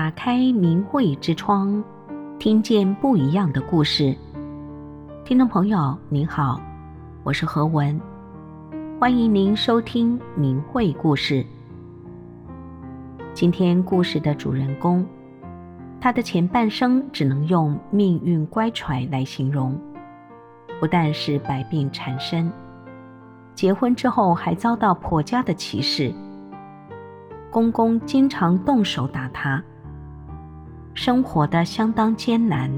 打开明慧之窗，听见不一样的故事。听众朋友您好，我是何文，欢迎您收听明慧故事。今天故事的主人公，他的前半生只能用命运乖舛来形容，不但是百病缠身，结婚之后还遭到婆家的歧视。公公经常动手打她，生活的相当艰难。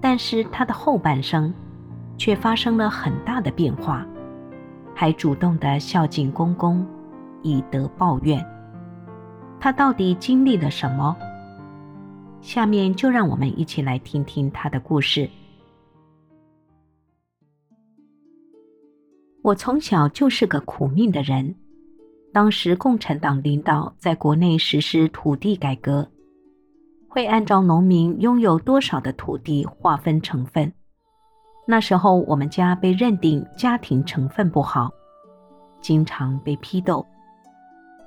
但是他的后半生却发生了很大的变化，还主动地孝敬公公，以德报怨。他到底经历了什么？下面就让我们一起来听听他的故事。我从小就是个苦命的人。当时共产党领导在国内实施土地改革，会按照农民拥有多少的土地划分成分。那时候我们家被认定家庭成分不好，经常被批斗。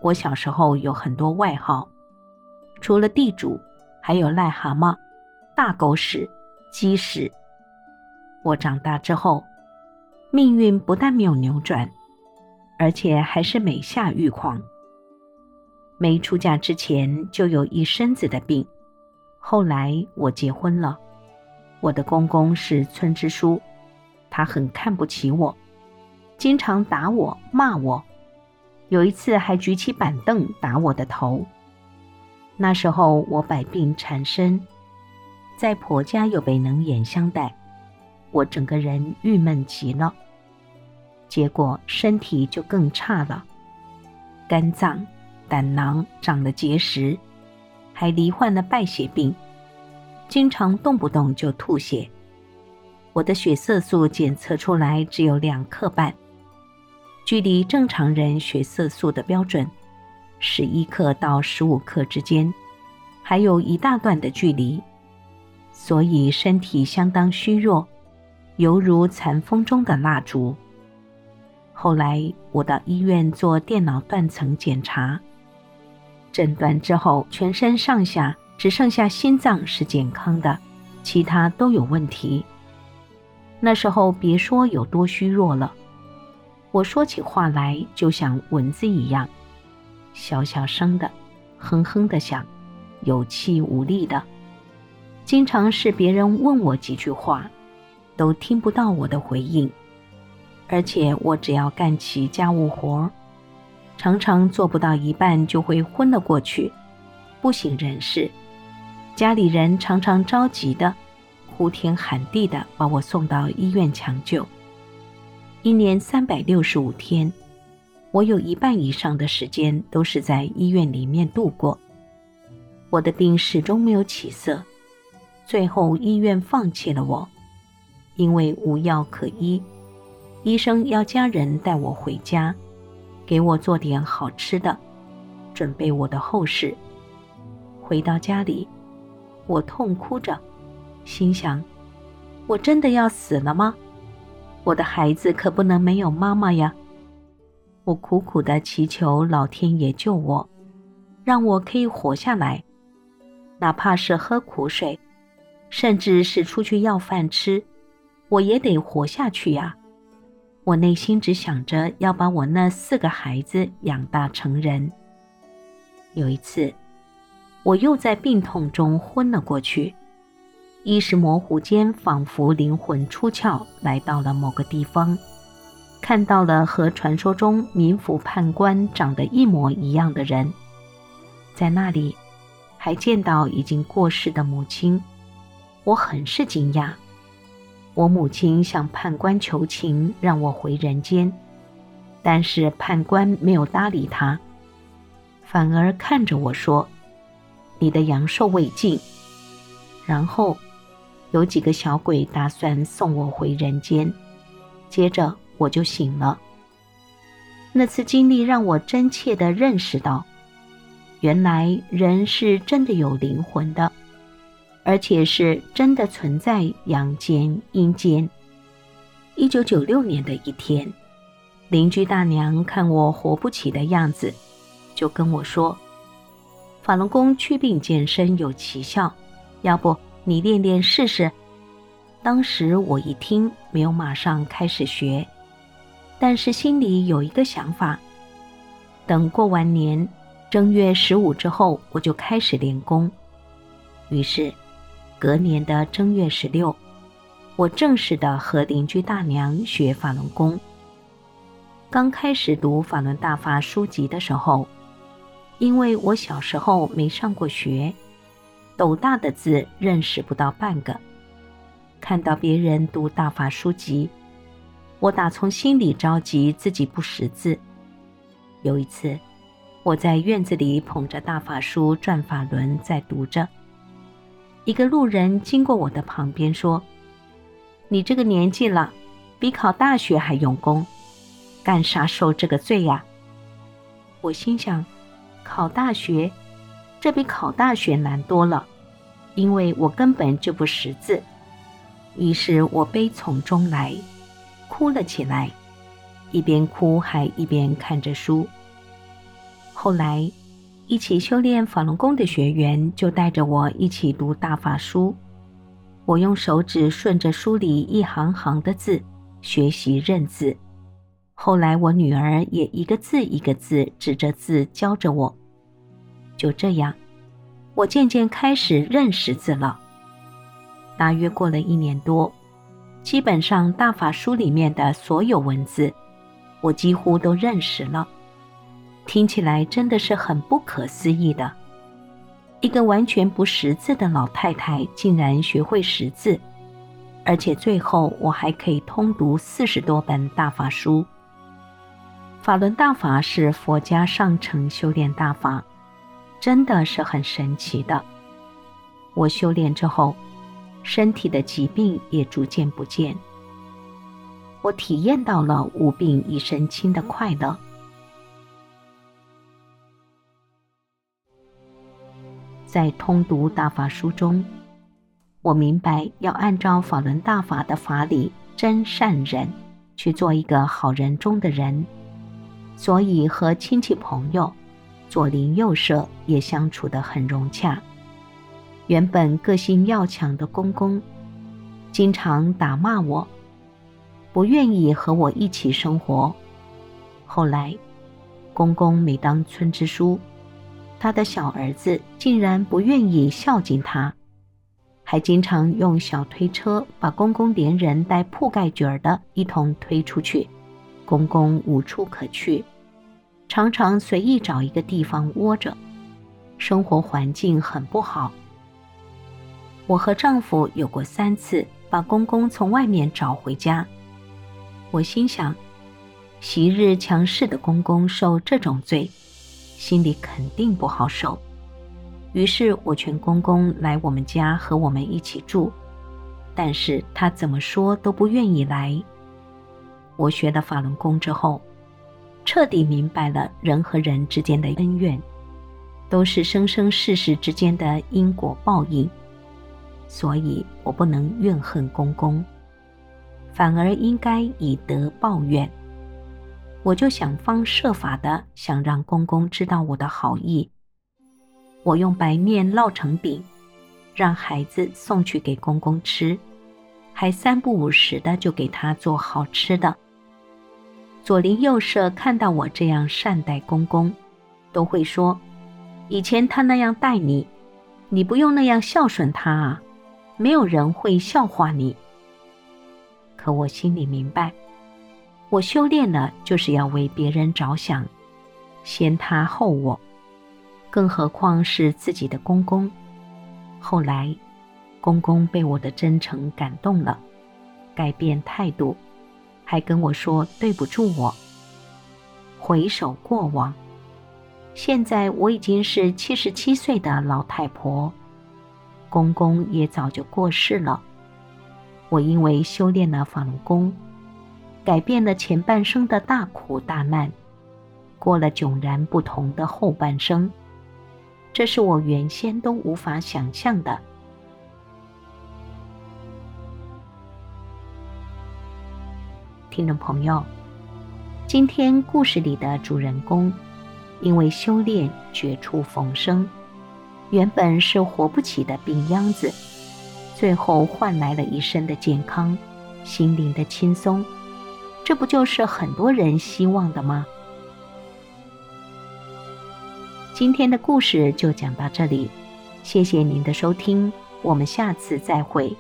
我小时候有很多外号，除了地主，还有癞蛤蟆、大狗屎、鸡屎。我长大之后，命运不但没有扭转。而且还是每下愈况。没出嫁之前就有一身子的病，后来我结婚了，我的公公是村支书，他很看不起我，经常打我骂我，有一次还举起板凳打我的头。那时候我百病缠身，在婆家又被冷眼相待，我整个人郁闷极了。结果身体就更差了，肝脏、胆囊长了结石，还罹患了败血病，经常动不动就吐血。我的血色素检测出来只有两克半，距离正常人血色素的标准十一克到十五克之间，还有一大段的距离，所以身体相当虚弱，犹如残风中的蜡烛。后来我到医院做电脑断层检查，诊断之后，全身上下只剩下心脏是健康的，其他都有问题。那时候别说有多虚弱了，我说起话来就像蚊子一样，小小声的，哼哼的响，有气无力的，经常是别人问我几句话，都听不到我的回应。而且我只要干起家务活，常常做不到一半就会昏了过去，不省人事。家里人常常着急的呼天喊地的把我送到医院抢救。一年三百六十五天，我有一半以上的时间都是在医院里面度过。我的病始终没有起色，最后医院放弃了我，因为无药可医。医生要家人带我回家，给我做点好吃的，准备我的后事。回到家里，我痛哭着，心想：我真的要死了吗？我的孩子可不能没有妈妈呀！我苦苦地祈求老天爷救我，让我可以活下来，哪怕是喝苦水，甚至是出去要饭吃，我也得活下去呀！我内心只想着要把我那四个孩子养大成人。有一次，我又在病痛中昏了过去，意识模糊间，仿佛灵魂出窍，来到了某个地方，看到了和传说中冥府判官长得一模一样的人，在那里还见到已经过世的母亲，我很是惊讶。我母亲向判官求情，让我回人间，但是判官没有搭理他，反而看着我说：“你的阳寿未尽。”然后有几个小鬼打算送我回人间，接着我就醒了。那次经历让我真切地认识到，原来人是真的有灵魂的。而且是真的存在阳间、阴间。一九九六年的一天，邻居大娘看我活不起的样子，就跟我说：“法轮功祛病健身有奇效，要不你练练试试？当时我一听，没有马上开始学，但是心里有一个想法：等过完年正月十五之后，我就开始练功。于是，隔年的正月十六，我正式的和邻居大娘学法轮功。刚开始读法轮大法书籍的时候，因为我小时候没上过学，斗大的字认识不到半个。看到别人读大法书籍，我打从心里着急自己不识字。有一次，我在院子里捧着大法书转法轮在读着，一个路人经过我的旁边说：“你这个年纪了，比考大学还用功，干啥受这个罪呀？”我心想。考大学，这比考大学难多了，因为我根本就不识字。于是我悲从中来，哭了起来，一边哭还一边看着书。后来，一起修炼法轮功的学员就带着我一起读大法书，我用手指顺着书里一行行的字学习认字。后来我女儿也一个字一个字指着字教着我，就这样，我渐渐开始认识字了。大约过了一年多，基本上大法书里面的所有文字，我几乎都认识了。听起来真的是很不可思议的，一个完全不识字的老太太竟然学会识字，而且最后我还可以通读四十多本大法书。法轮大法是佛家上乘修炼大法，真的是很神奇的。我修炼之后，身体的疾病也逐渐不见，我体验到了无病一身轻的快乐。在通读大法书中，我明白要按照法轮大法的法理真善忍去做一个好人中的人。所以和亲戚朋友、左邻右舍也相处得很融洽。原本个性要强的公公，经常打骂我，不愿意和我一起生活。后来，公公每当村支书，他的小儿子竟然不愿意孝敬他，还经常用小推车把公公连人带铺盖卷儿的一同推出去。公公无处可去，常常随意找一个地方窝着，生活环境很不好。我和丈夫有过三次把公公从外面找回家，我心想，昔日强势的公公受这种罪，心里肯定不好受。于是我劝公公来我们家和我们一起住，但是他怎么说都不愿意来。我学了法轮功之后，彻底明白了人和人之间的恩怨，都是生生世世之间的因果报应，所以我不能怨恨公公，反而应该以德报怨。我就想方设法的想让公公知道我的好意，我用白面烙成饼，让孩子送去给公公吃，还三不五时的就给他做好吃的。左邻右舍看到我这样善待公公，都会说：“以前他那样待你，你不用那样孝顺他啊，没有人会笑话你。”可我心里明白，我修炼了就是要为别人着想，先他后我，更何况是自己的公公。后来，公公被我的真诚感动了，改变态度。还跟我说对不住我。回首过往，现在我已经是七十七岁的老太婆，公公也早就过世了。我因为修炼了法轮功，改变了前半生的大苦大难，过了迥然不同的后半生，这是我原先都无法想象的。听众朋友，今天故事里的主人公，因为修炼绝处逢生，原本是活不起的病秧子，最后换来了一身的健康，心灵的轻松。这不就是很多人希望的吗？今天的故事就讲到这里，谢谢您的收听，我们下次再会。